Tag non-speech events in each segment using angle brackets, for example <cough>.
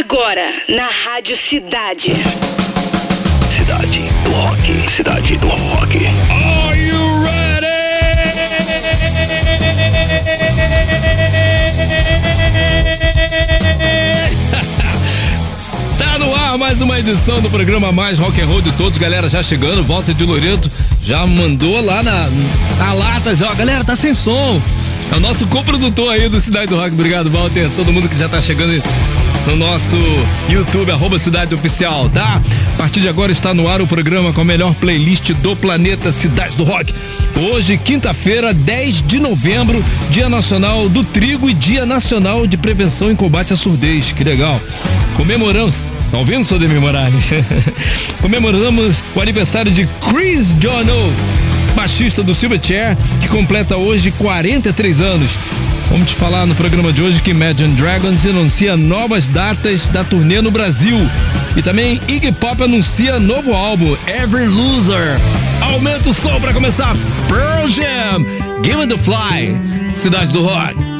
Agora, na Rádio Cidade. Cidade do Rock. Cidade do Rock. Are you ready? <laughs> tá no ar mais uma edição do programa mais rock and roll de todos, galera, já chegando, volta de Loreto, já mandou lá na, na lata já, galera, tá sem som. É o nosso coprodutor aí do Cidade do Rock. Obrigado, Walter. Todo mundo que já tá chegando no nosso YouTube, arroba Cidade Oficial, tá? A partir de agora está no ar o programa com a melhor playlist do planeta Cidade do Rock. Hoje, quinta-feira, 10 de novembro, Dia Nacional do Trigo e Dia Nacional de Prevenção e Combate à Surdez. Que legal. Comemoramos. Tá ouvindo, Sodemir Morales? <laughs> Comemoramos o aniversário de Chris Jono, baixista do Silverchair, que completa hoje 43 anos. Vamos te falar no programa de hoje que Imagine Dragons anuncia novas datas da turnê no Brasil. E também Iggy Pop anuncia novo álbum, Every Loser. Aumenta o som para começar. Pearl Jam, Give It the Fly, Cidade do Rock.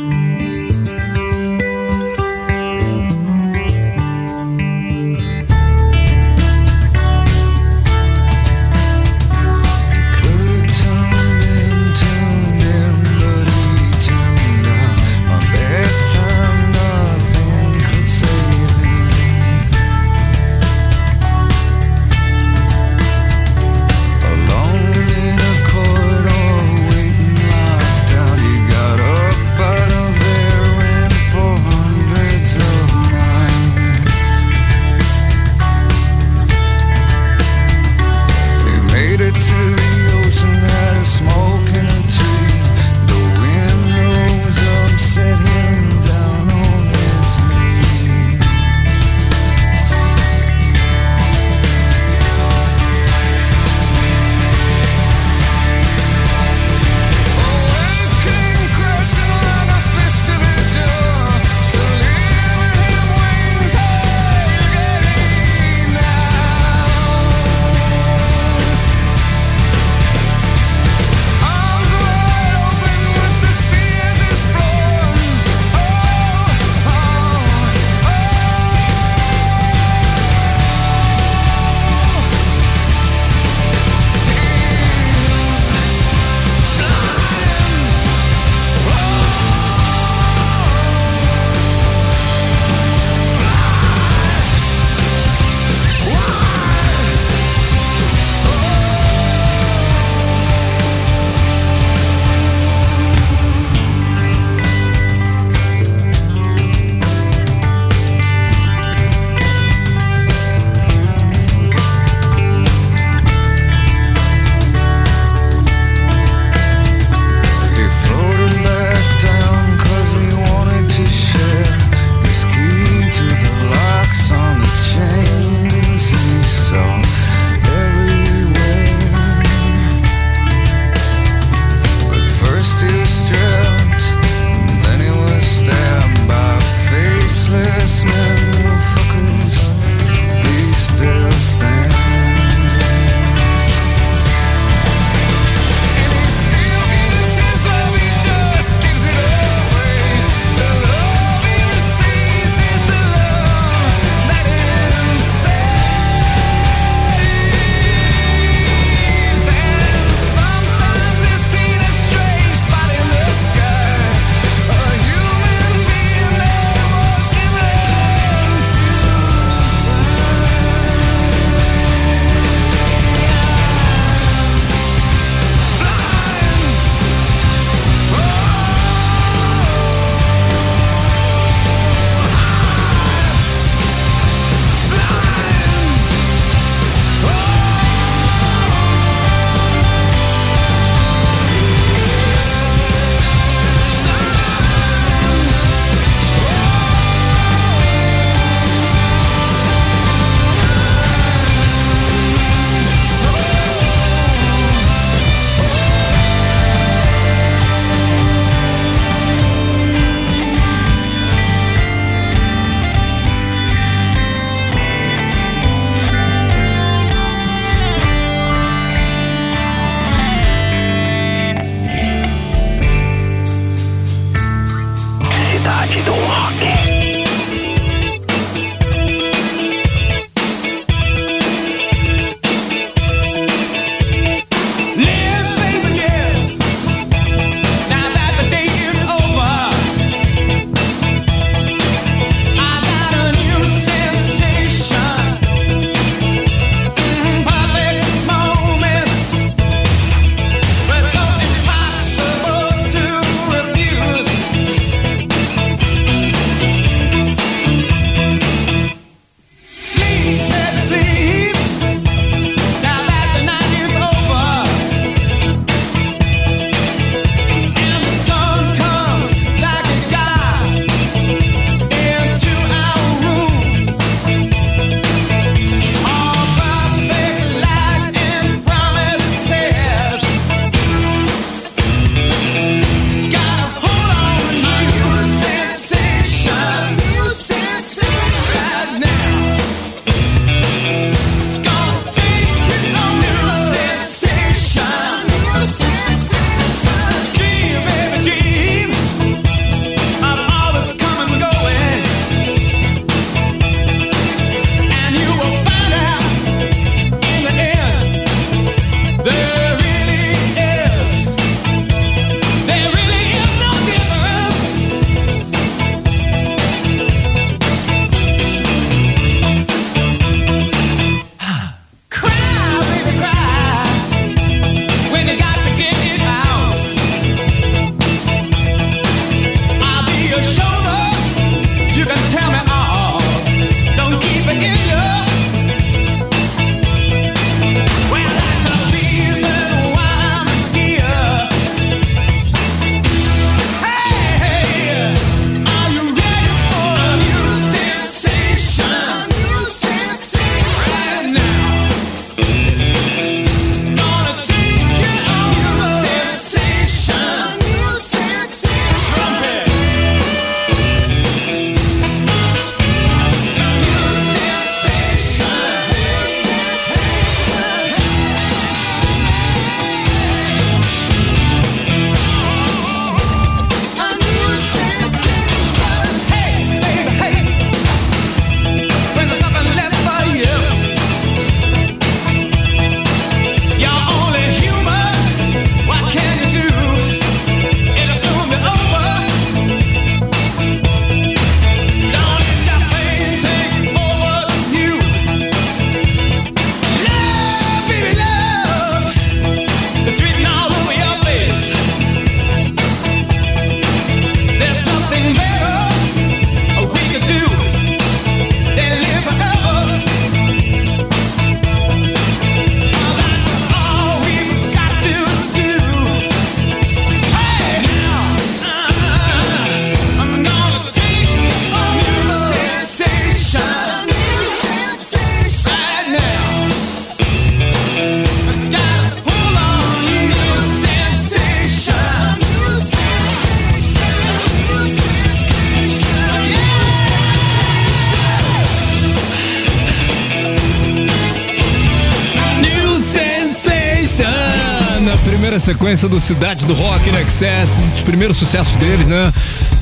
Sequência do Cidade do Rock no Excess, os primeiros sucessos deles, né?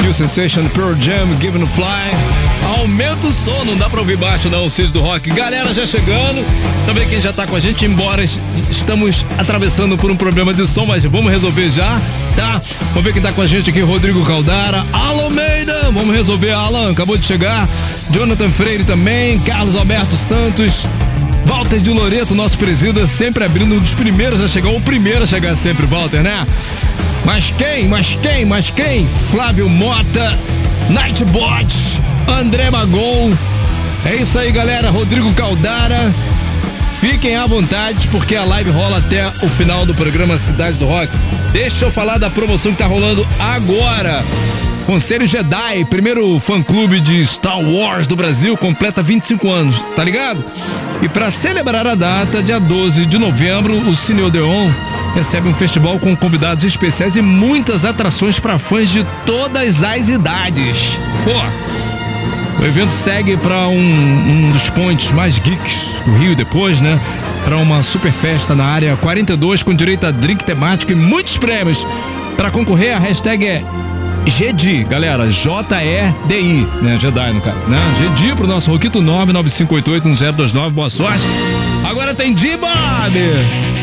New Sensation, Pearl Jam, Given Fly. Aumenta o som, não dá pra ouvir baixo não, o Cid do Rock. Galera já chegando, também quem já tá com a gente, embora estamos atravessando por um problema de som, mas vamos resolver já, tá? Vamos ver quem tá com a gente aqui, Rodrigo Caldara, Alan Meida, vamos resolver, Alan, acabou de chegar. Jonathan Freire também, Carlos Alberto Santos, Walter de Loreto, nosso presida, sempre abrindo um dos primeiros a chegar, o primeiro a chegar sempre, Walter, né? Mas quem, mas quem, mas quem? Flávio Mota, Nightbot, André Magon. É isso aí, galera. Rodrigo Caldara. Fiquem à vontade, porque a live rola até o final do programa Cidade do Rock. Deixa eu falar da promoção que tá rolando agora. Conselho Jedi, primeiro fã-clube de Star Wars do Brasil, completa 25 anos, tá ligado? E para celebrar a data, dia 12 de novembro, o Cine Odeon recebe um festival com convidados especiais e muitas atrações para fãs de todas as idades. Pô, o evento segue para um, um, dos pontos mais geeks do Rio depois, né? Para uma super festa na área 42 com direito a drink temático e muitos prêmios. Para concorrer, a hashtag é GDI, galera, J-E-D-I, né? Jedi no caso, né? GDI pro nosso Roquito 995881029, boa sorte. Agora tem D-Bob!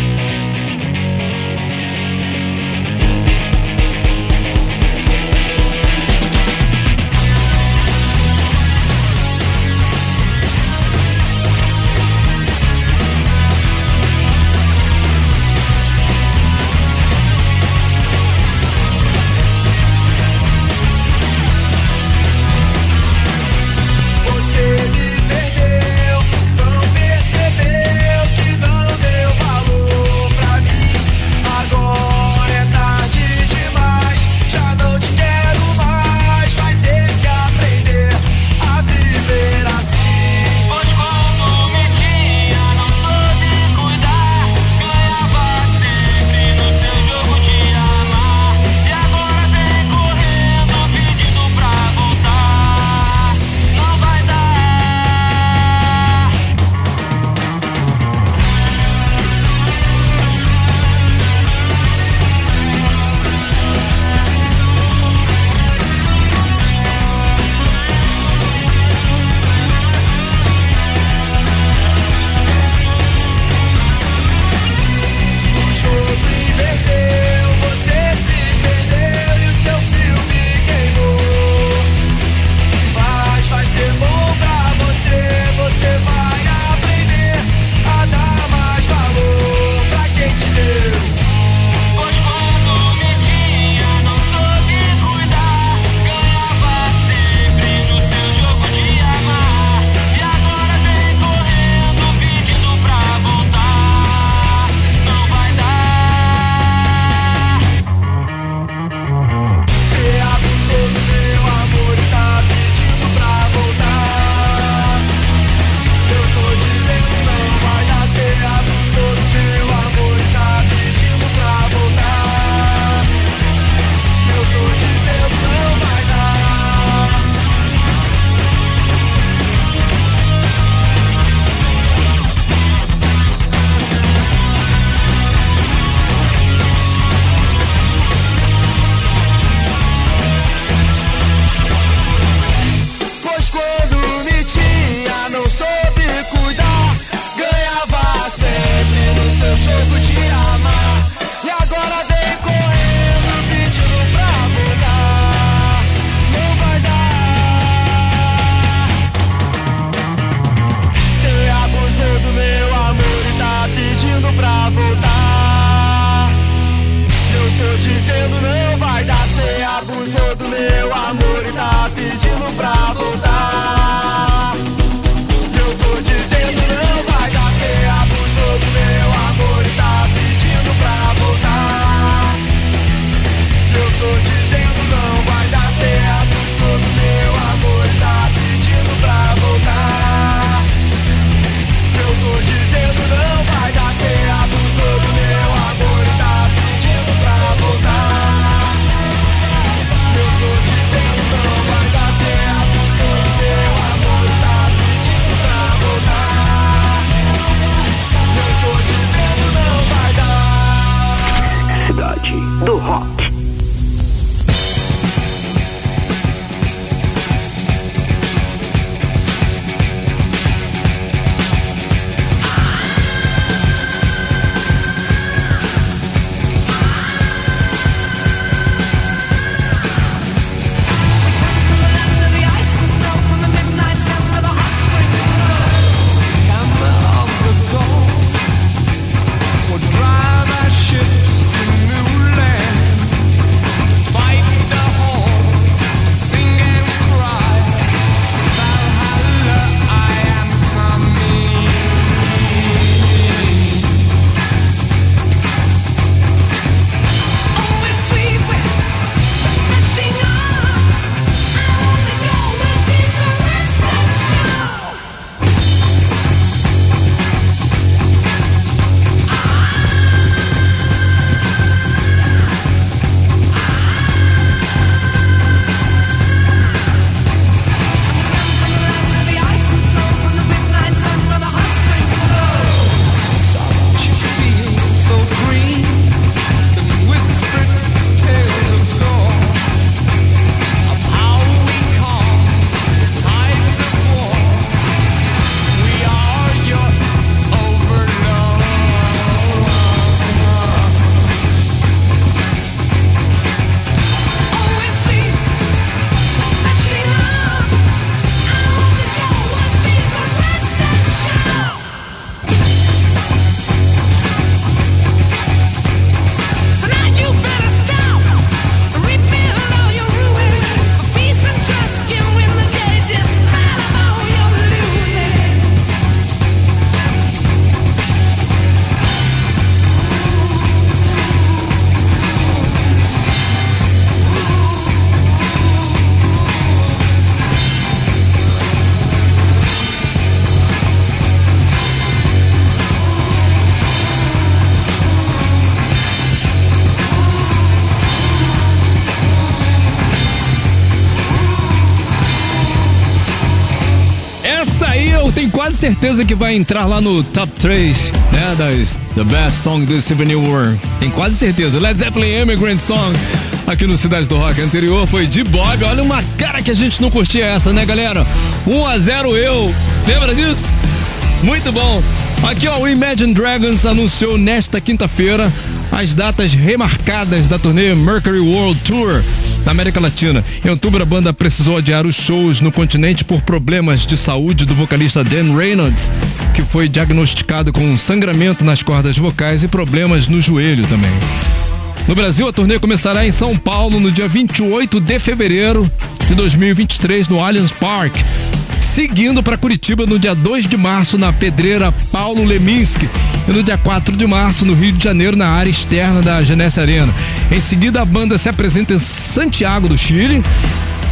pra certeza que vai entrar lá no top 3, né, das The Best Song do Steven New World. Tenho quase certeza. Led Zeppelin Immigrant Song aqui no Cidade do Rock anterior foi de Bob. Olha uma cara que a gente não curtia essa, né, galera? 1 a 0 eu. Lembra disso? Muito bom. Aqui, ó, o Imagine Dragons anunciou nesta quinta-feira as datas remarcadas da turnê Mercury World Tour na América Latina. Em outubro, a banda precisou adiar os shows no continente por problemas de saúde do vocalista Dan Reynolds, que foi diagnosticado com sangramento nas cordas vocais e problemas no joelho também. No Brasil, a turnê começará em São Paulo no dia 28 de fevereiro de 2023 no Allianz Park seguindo para Curitiba no dia 2 de março na pedreira Paulo Leminski e no dia 4 de março no Rio de Janeiro na área externa da Genesse Arena. Em seguida a banda se apresenta em Santiago do Chile,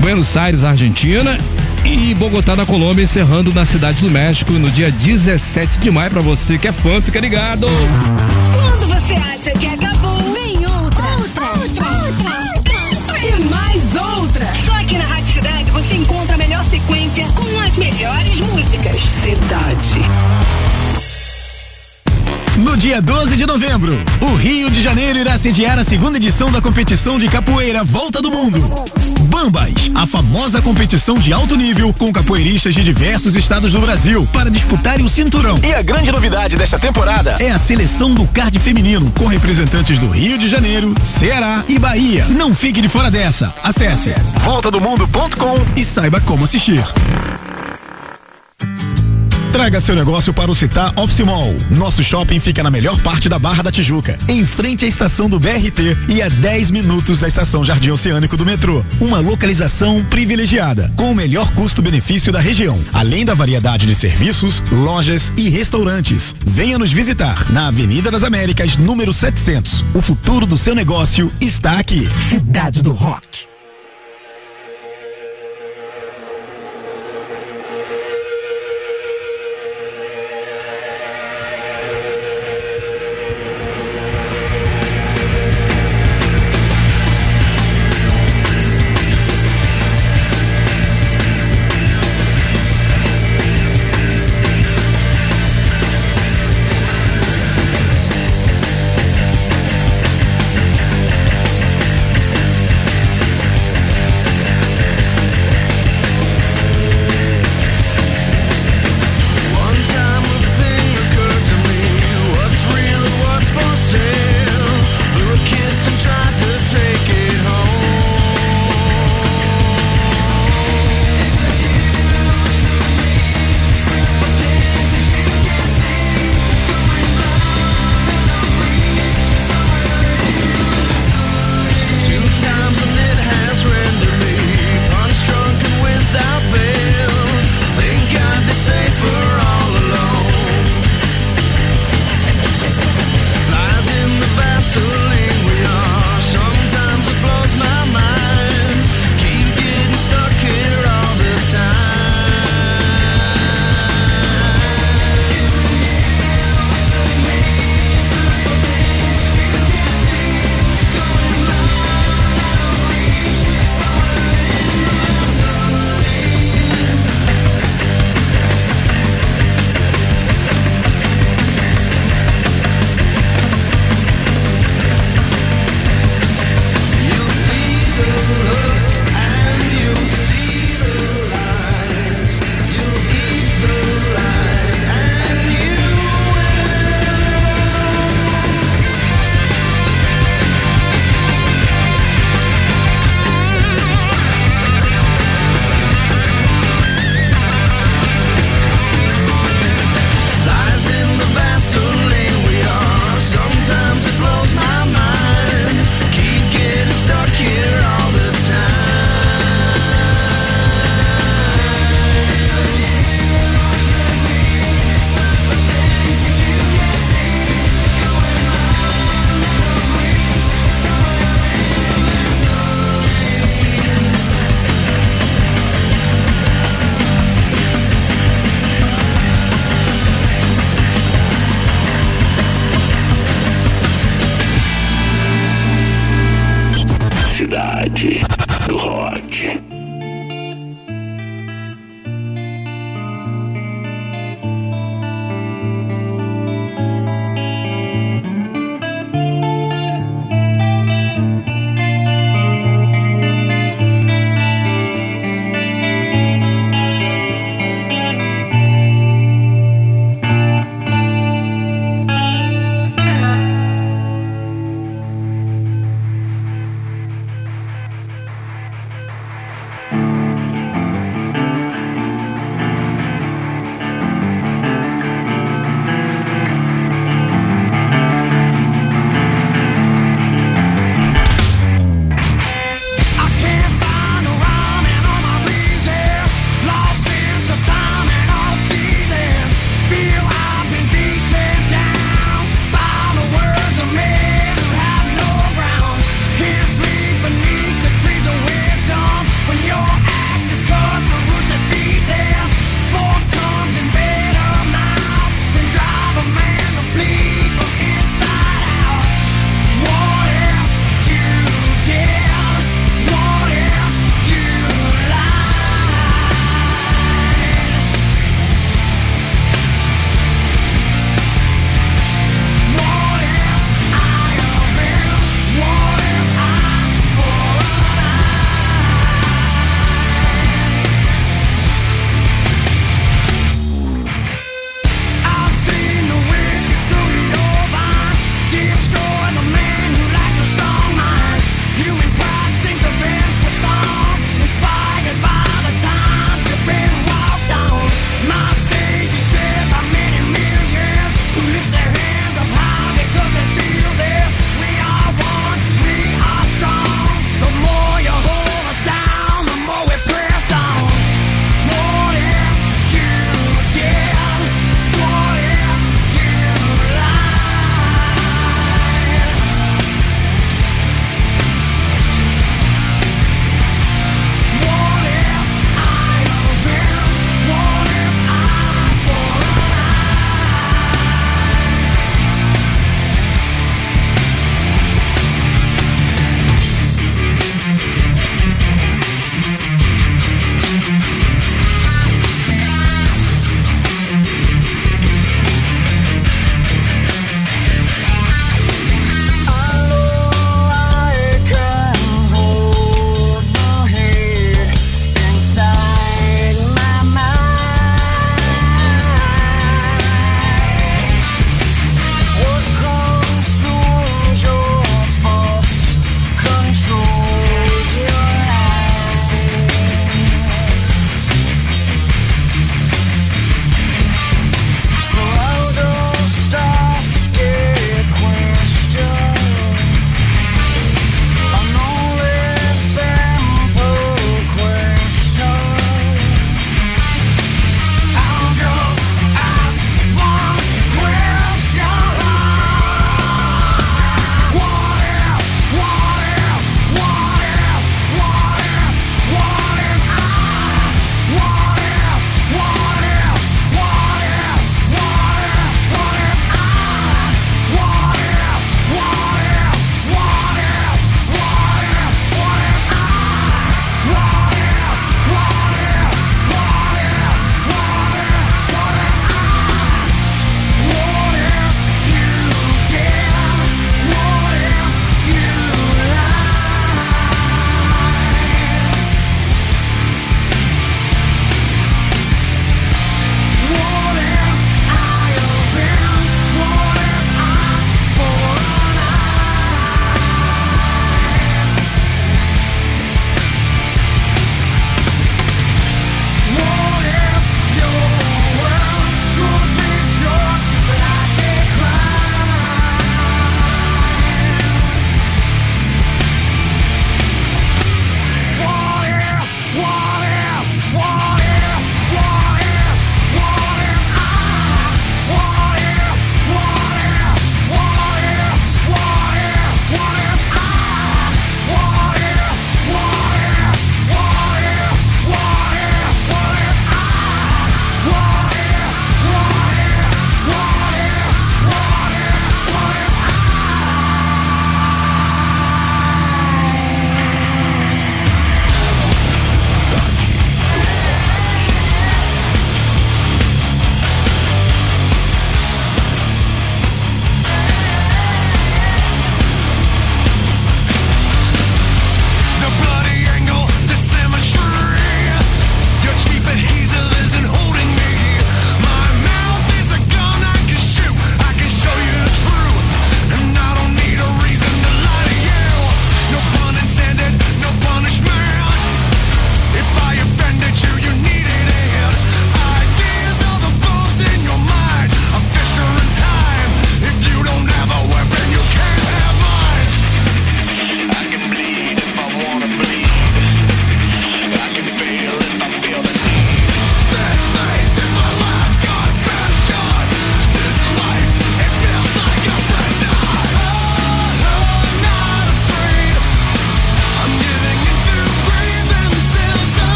Buenos Aires, Argentina e Bogotá da Colômbia, encerrando na cidade do México no dia 17 de maio. Para você que é fã, fica ligado. Quando você acha que acabou, melhores músicas. Cidade. No dia 12 de novembro, o Rio de Janeiro irá sediar a segunda edição da competição de capoeira Volta do Mundo. Bambas, a famosa competição de alto nível com capoeiristas de diversos estados do Brasil para disputarem o cinturão. E a grande novidade desta temporada é a seleção do card feminino com representantes do Rio de Janeiro, Ceará e Bahia. Não fique de fora dessa. Acesse voltadomundo.com e saiba como assistir. Traga seu negócio para o Citar Office Mall. Nosso shopping fica na melhor parte da Barra da Tijuca, em frente à estação do BRT e a 10 minutos da estação Jardim Oceânico do metrô. Uma localização privilegiada, com o melhor custo-benefício da região, além da variedade de serviços, lojas e restaurantes. Venha nos visitar na Avenida das Américas, número 700. O futuro do seu negócio está aqui. Cidade do Rock.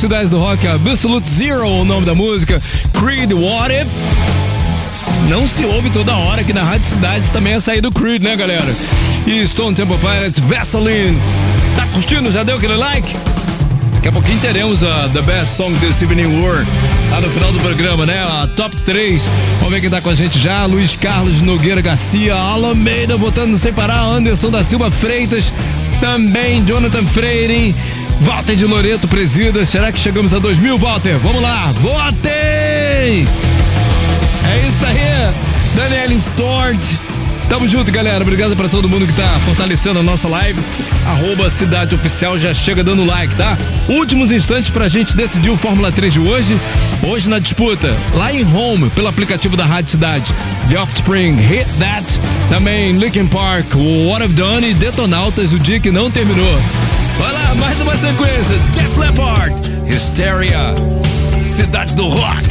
Aqui no Cidade do Rock, Absolute Zero, o nome da música, Creed What If. Não se ouve toda hora aqui na Rádio Cidade também é sair do Creed, né, galera? E Stone Temple Pilots, Vaseline. Tá curtindo? Já deu aquele like? Daqui a pouquinho teremos a The Best Song This Evening War lá no final do programa, né? A top 3. Vamos ver quem tá com a gente já. Luiz Carlos Nogueira Garcia, Alameida votando sem parar, Anderson da Silva Freitas, também Jonathan Freire, Walter de Loreto presida. Será que chegamos a 2 mil, Walter? Vamos lá, votem! É isso aí, Daniela Stort. Tamo junto, galera. Obrigado para todo mundo que tá fortalecendo a nossa live. Arroba Cidade Oficial já chega dando like, tá? Últimos instantes pra gente decidir o Fórmula 3 de hoje. Hoje na disputa, lá em Home, pelo aplicativo da Rádio Cidade. The Offspring, Hit That. Também Linkin Park, What I've Done e Detonautas, o dia que não terminou. Vai lá, mais uma sequência. Jeff Leppard, Hysteria, Cidade do Rock.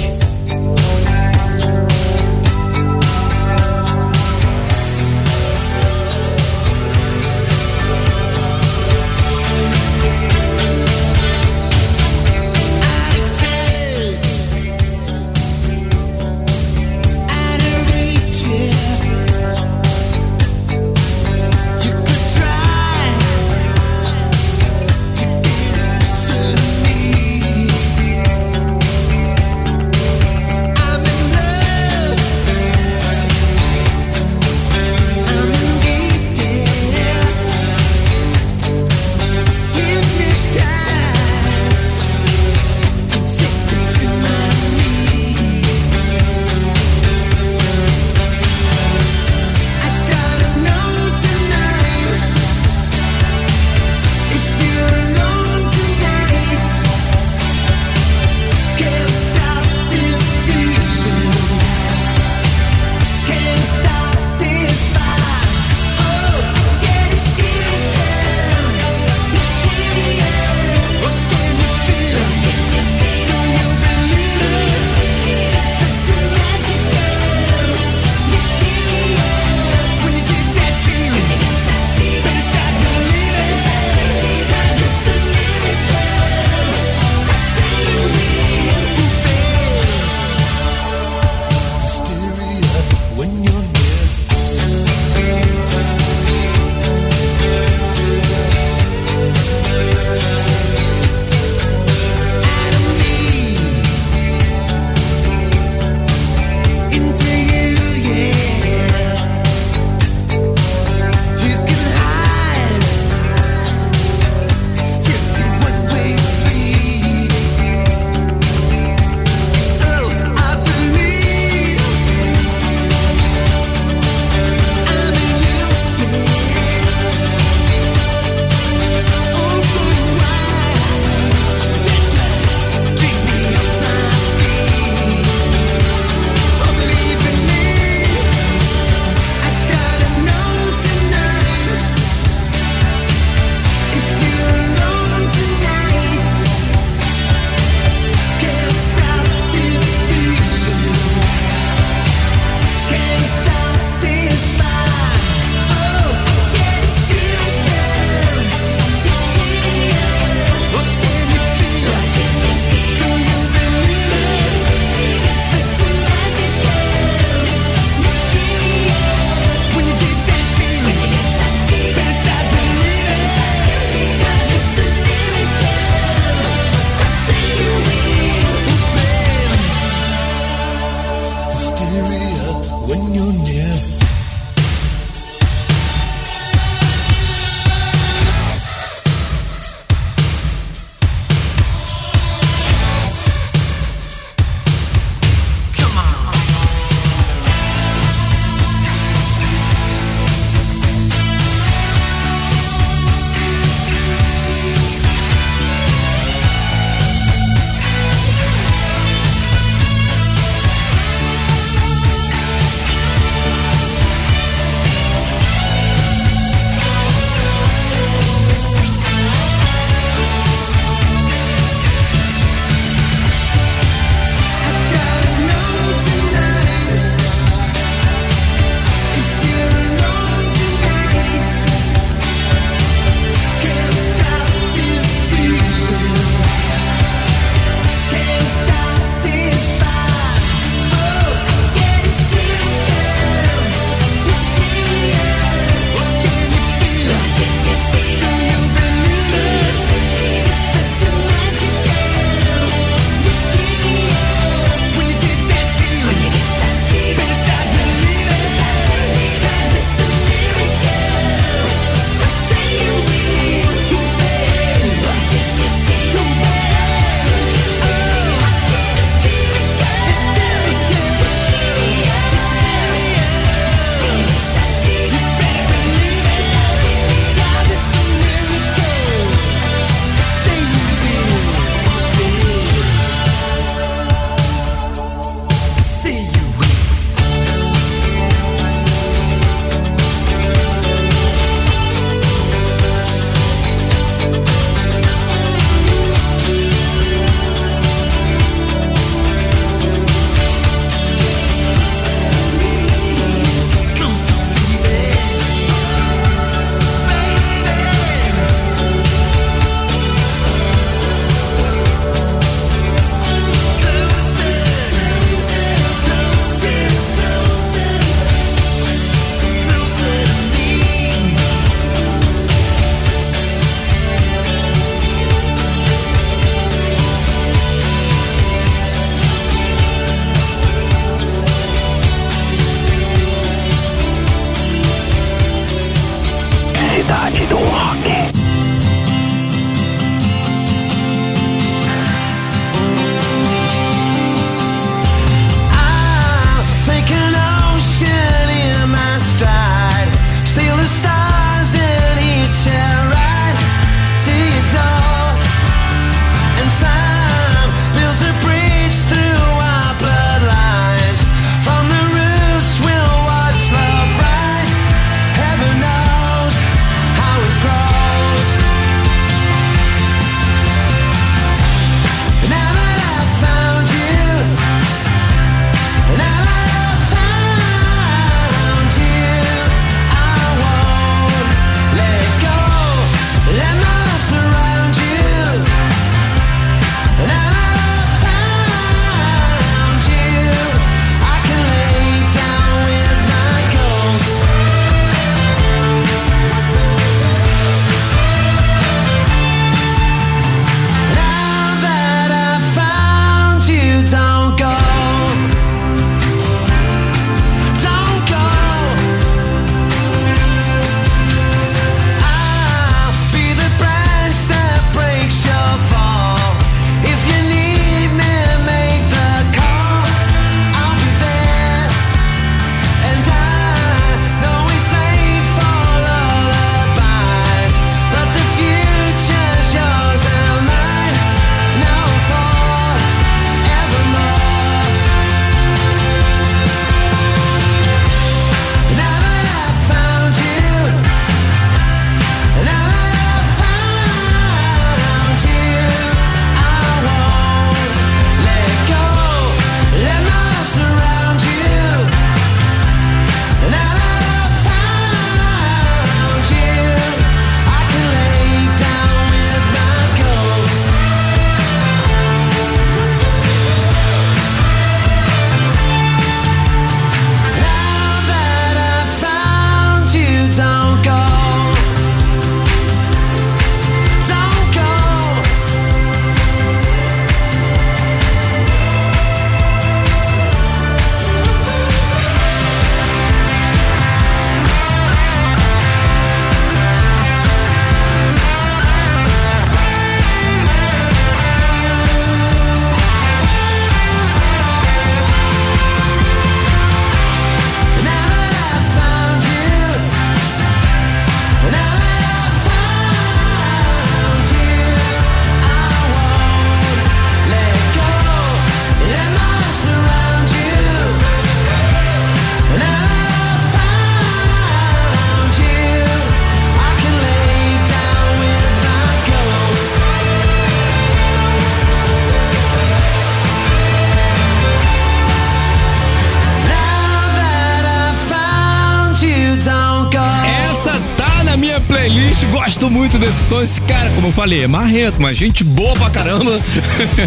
Falei, é marrento, mas gente boa pra caramba.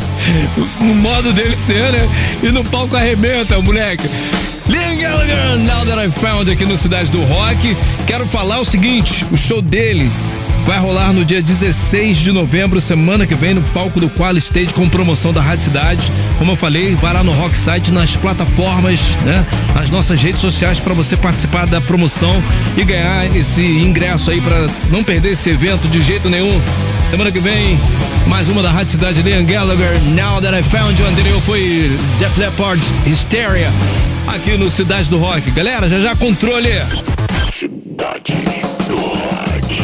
<laughs> no modo dele ser, né? E no palco arrebenta, moleque. Liam Now That I Found aqui no Cidade do Rock. Quero falar o seguinte: o show dele vai rolar no dia 16 de novembro, semana que vem, no palco do Qual Stage com promoção da Rádio Cidade. Como eu falei, vai lá no Rock Site, nas plataformas, né? Nas nossas redes sociais para você participar da promoção e ganhar esse ingresso aí para não perder esse evento de jeito nenhum. Semana que vem, mais uma da Rádio Cidade, Liam Gallagher, Now That I Found You. Anterior foi Jeff Leppard, Hysteria, aqui no Cidade do Rock. Galera, já já controle. Cidade do Rock.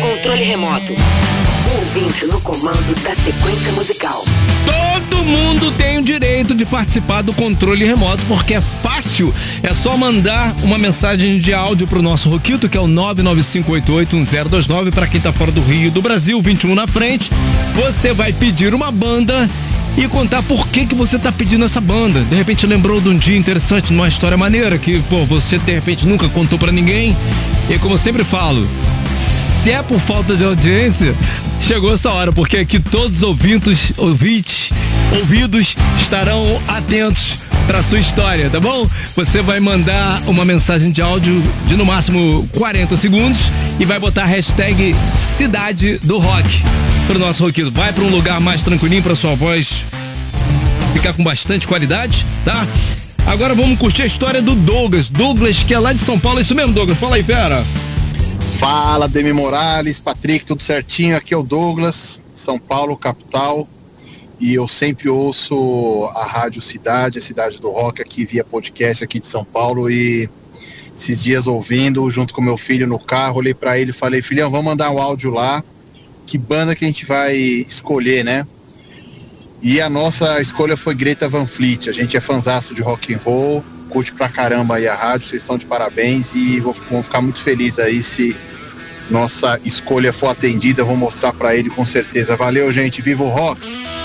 Controle remoto. Ouvinte no comando da sequência musical. Todo mundo tem o direito de participar do controle remoto, porque é fácil. É só mandar uma mensagem de áudio pro nosso Roquito, que é o 995881029, para quem tá fora do Rio do Brasil, 21 na frente. Você vai pedir uma banda e contar por que que você tá pedindo essa banda. De repente lembrou de um dia interessante, numa história maneira que, pô, você de repente nunca contou para ninguém. E como eu sempre falo, se é por falta de audiência, chegou essa hora, porque aqui todos os ouvintes, ouvintes, ouvidos estarão atentos para sua história, tá bom? Você vai mandar uma mensagem de áudio de no máximo 40 segundos e vai botar a hashtag Cidade do Rock pro nosso roquito. Vai para um lugar mais tranquilinho para sua voz ficar com bastante qualidade, tá? Agora vamos curtir a história do Douglas. Douglas, que é lá de São Paulo, é isso mesmo, Douglas? Fala aí, fera. Fala, Demi Morales, Patrick, tudo certinho? Aqui é o Douglas, São Paulo, capital. E eu sempre ouço a Rádio Cidade, a Cidade do Rock, aqui via podcast aqui de São Paulo. E esses dias ouvindo, junto com meu filho no carro, olhei para ele e falei: Filhão, vamos mandar um áudio lá. Que banda que a gente vai escolher, né? E a nossa escolha foi Greta Van Fleet. A gente é fanzaço de rock and roll, curte pra caramba aí a rádio, vocês estão de parabéns e vou ficar muito feliz aí se nossa escolha for atendida, vou mostrar pra ele com certeza. Valeu, gente, viva o rock!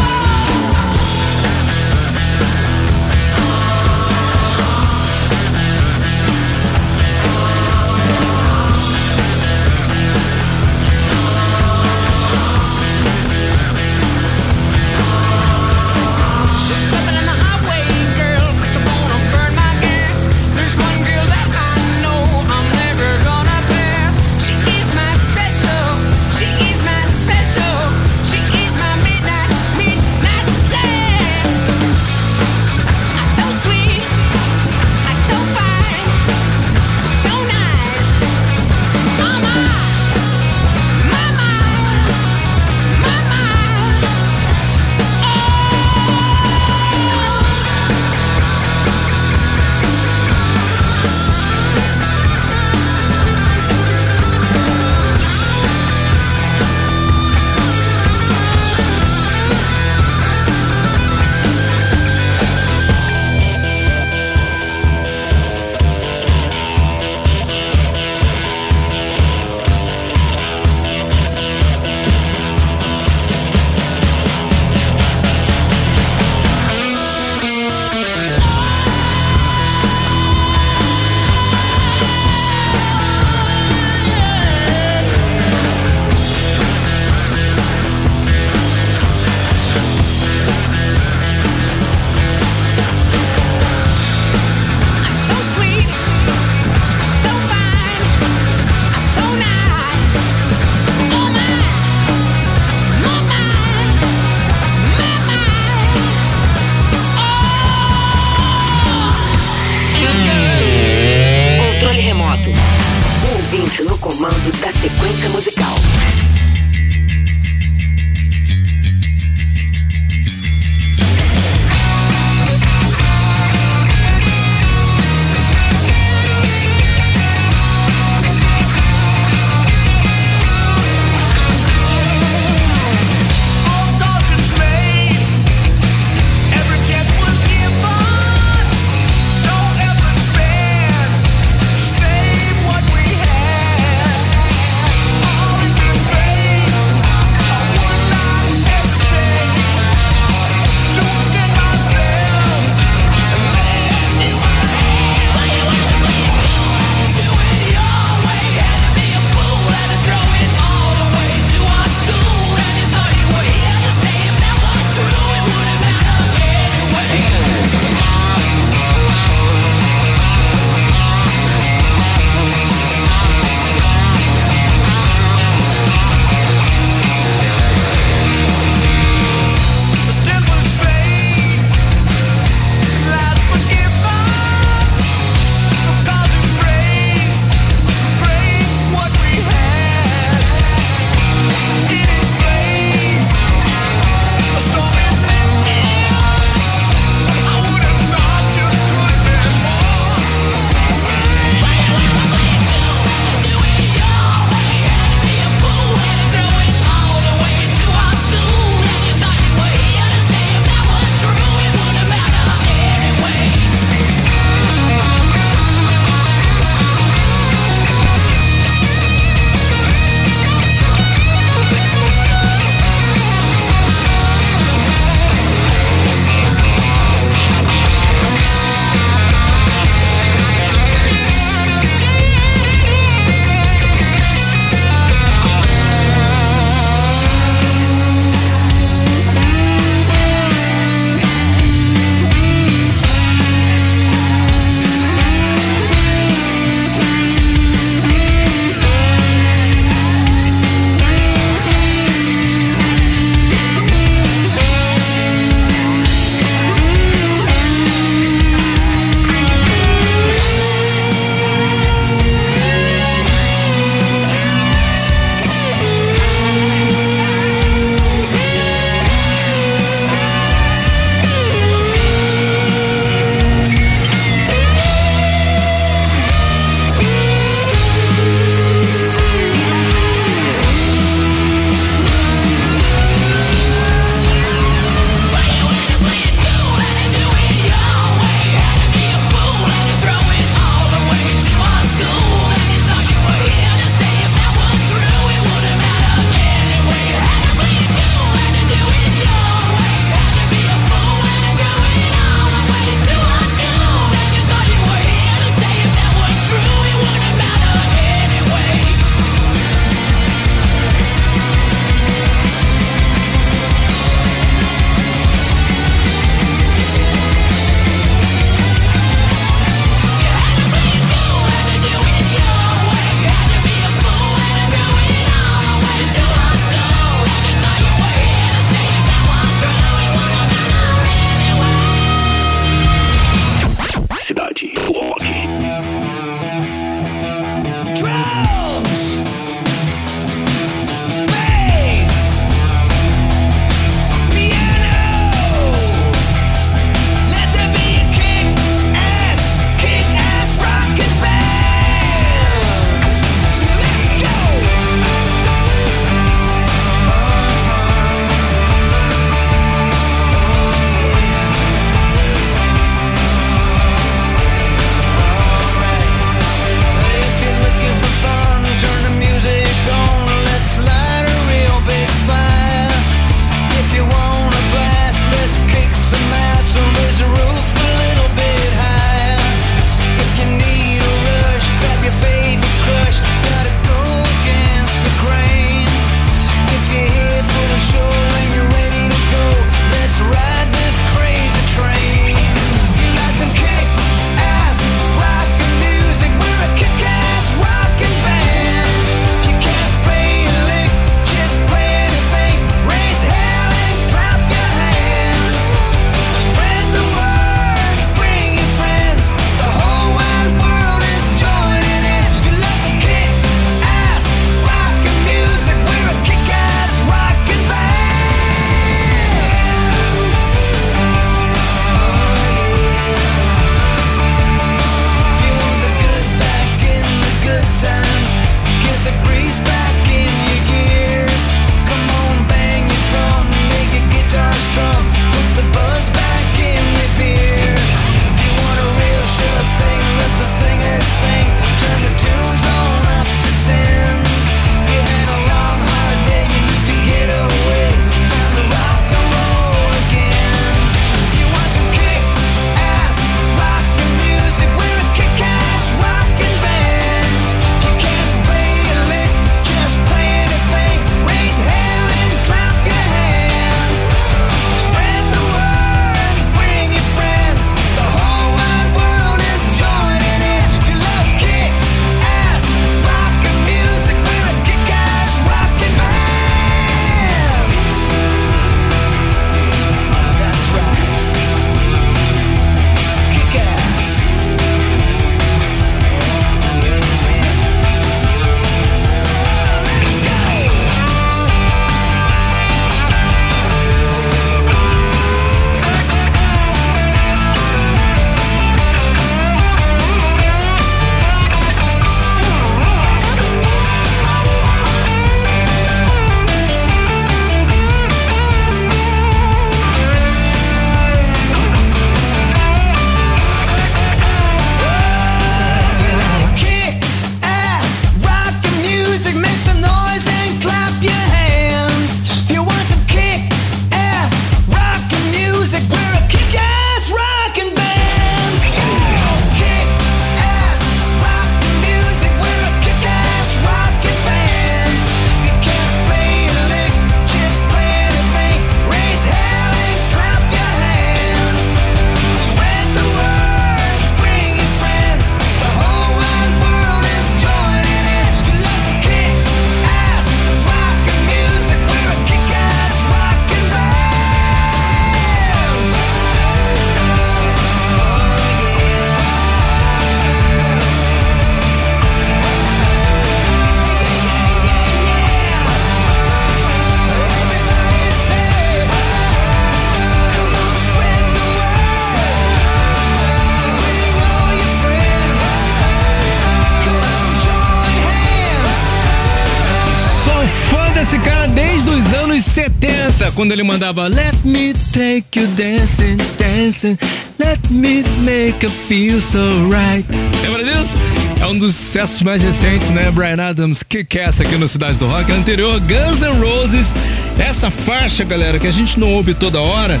Quando ele mandava Let me take you dancing, dancing, let me make you feel so right. Lembra disso? É um dos sucessos mais recentes, né? Brian Adams, que essa aqui no Cidade do Rock. Anterior, Guns N' Roses. Essa faixa, galera, que a gente não ouve toda hora,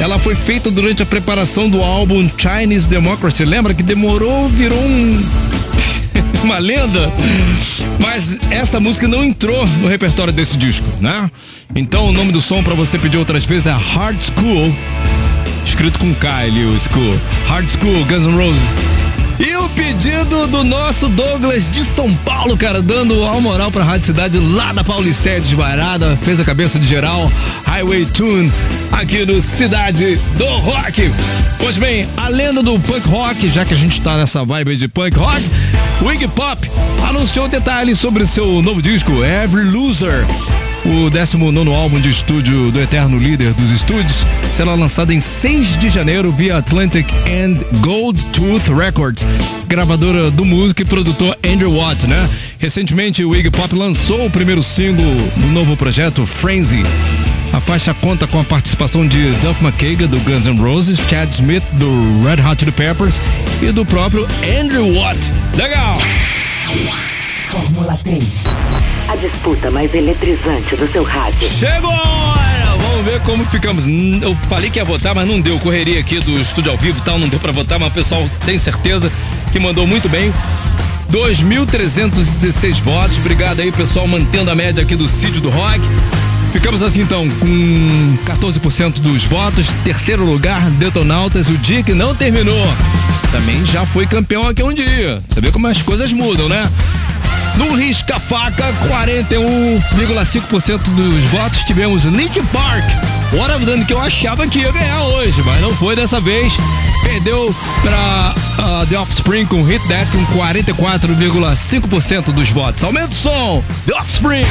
ela foi feita durante a preparação do álbum Chinese Democracy. Lembra que demorou, virou um <laughs> uma lenda. Mas essa música não entrou no repertório desse disco, né? Então o nome do som para você pedir outras vezes é Hard School. Escrito com K ali, o School. Hard School, Guns N' Roses. E o pedido do nosso Douglas de São Paulo, cara, dando ao moral pra Rádio Cidade lá da Paulicéia desvairada, fez a cabeça de geral, Highway Tune, aqui no Cidade do Rock. Pois bem, a lenda do punk rock, já que a gente tá nessa vibe de punk rock, Iggy Pop anunciou detalhes sobre seu novo disco, Every Loser. O 19 álbum de estúdio do eterno líder dos estúdios será lançado em 6 de janeiro via Atlantic and Gold Tooth Records, gravadora do músico e produtor Andrew Watt, né? Recentemente, o Iggy Pop lançou o primeiro single do novo projeto, Frenzy. A faixa conta com a participação de Duff McKagan do Guns N' Roses, Chad Smith do Red Hot Chili Peppers e do próprio Andrew Watt. Legal! Fórmula 3. A disputa mais eletrizante do seu rádio. Chegou a hora! Vamos ver como ficamos. Eu falei que ia votar, mas não deu. Correria aqui do estúdio ao vivo e tal, não deu pra votar, mas o pessoal tem certeza que mandou muito bem. 2.316 votos. Obrigado aí, pessoal, mantendo a média aqui do Cid do Rock. Ficamos assim então com 14% dos votos. Terceiro lugar, Detonautas, o dia que não terminou. Também já foi campeão aqui um dia. Você vê como as coisas mudam, né? No risca-faca, 41,5% dos votos tivemos Linkin Park. Hora dando que eu achava que ia ganhar hoje, mas não foi dessa vez. Perdeu para The Offspring com Hit That com 44,5% dos votos. Aumenta o som, The Offspring.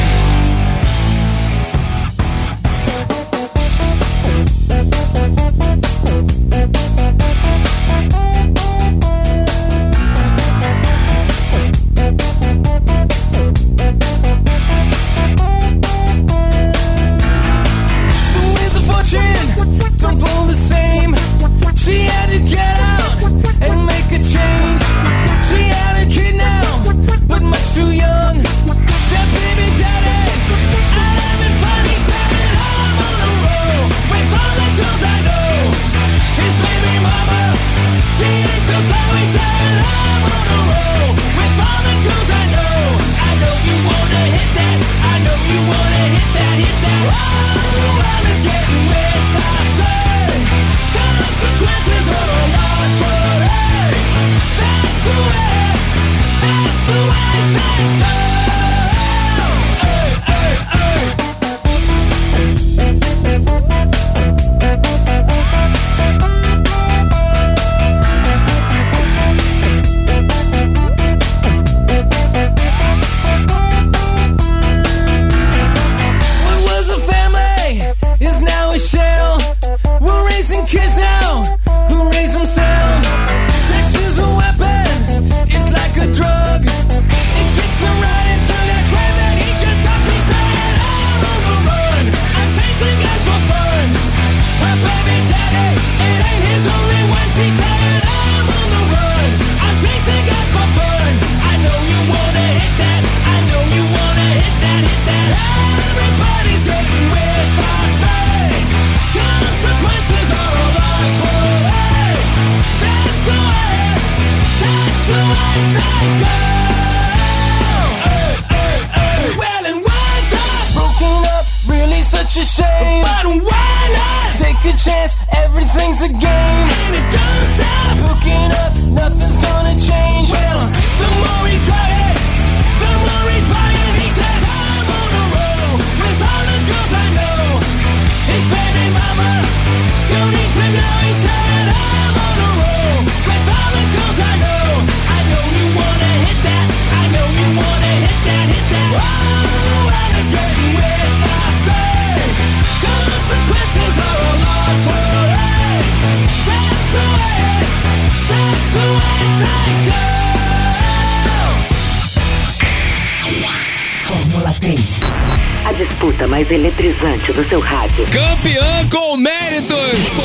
Mais eletrizante do seu rádio. Campeã com méritos! Pô,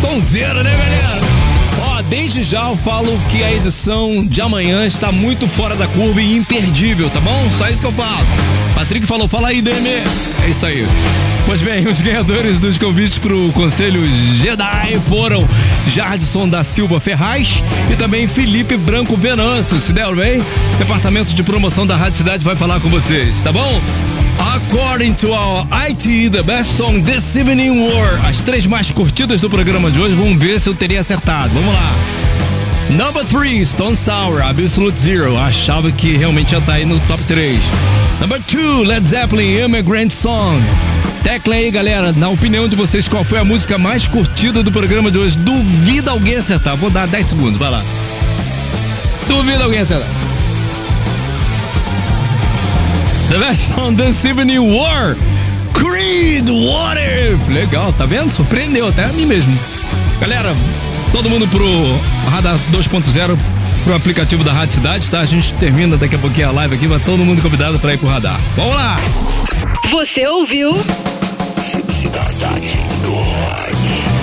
sonzeira, né, galera? Ó, desde já eu falo que a edição de amanhã está muito fora da curva e imperdível, tá bom? Só isso que eu falo. Patrick falou, fala aí, Demi. É isso aí. Pois bem, os ganhadores dos convites pro Conselho Jedi foram Jardson da Silva Ferraz e também Felipe Branco Venâncio. Se der bem, Departamento de Promoção da Rádio Cidade vai falar com vocês, tá bom? According to our IT, the best song this evening were as três mais curtidas do programa de hoje. Vamos ver se eu teria acertado. Vamos lá. Number 3, Stone Sour, Absolute Zero. Achava que realmente ia estar aí no top 3. Number 2, Led Zeppelin, Immigrant Song. Tecla aí, galera. Na opinião de vocês, qual foi a música mais curtida do programa de hoje? Duvida alguém acertar. Vou dar 10 segundos, vai lá. Duvida alguém acertar. The best song this evening war. Creed, what if? Legal, tá vendo? Surpreendeu até a mim mesmo. Galera, todo mundo pro Radar 2.0, pro aplicativo da Rádio Cidade, tá? A gente termina daqui a pouquinho a live aqui, mas todo mundo convidado para ir pro Radar. Vamos lá! Você ouviu? Cidade do Rock.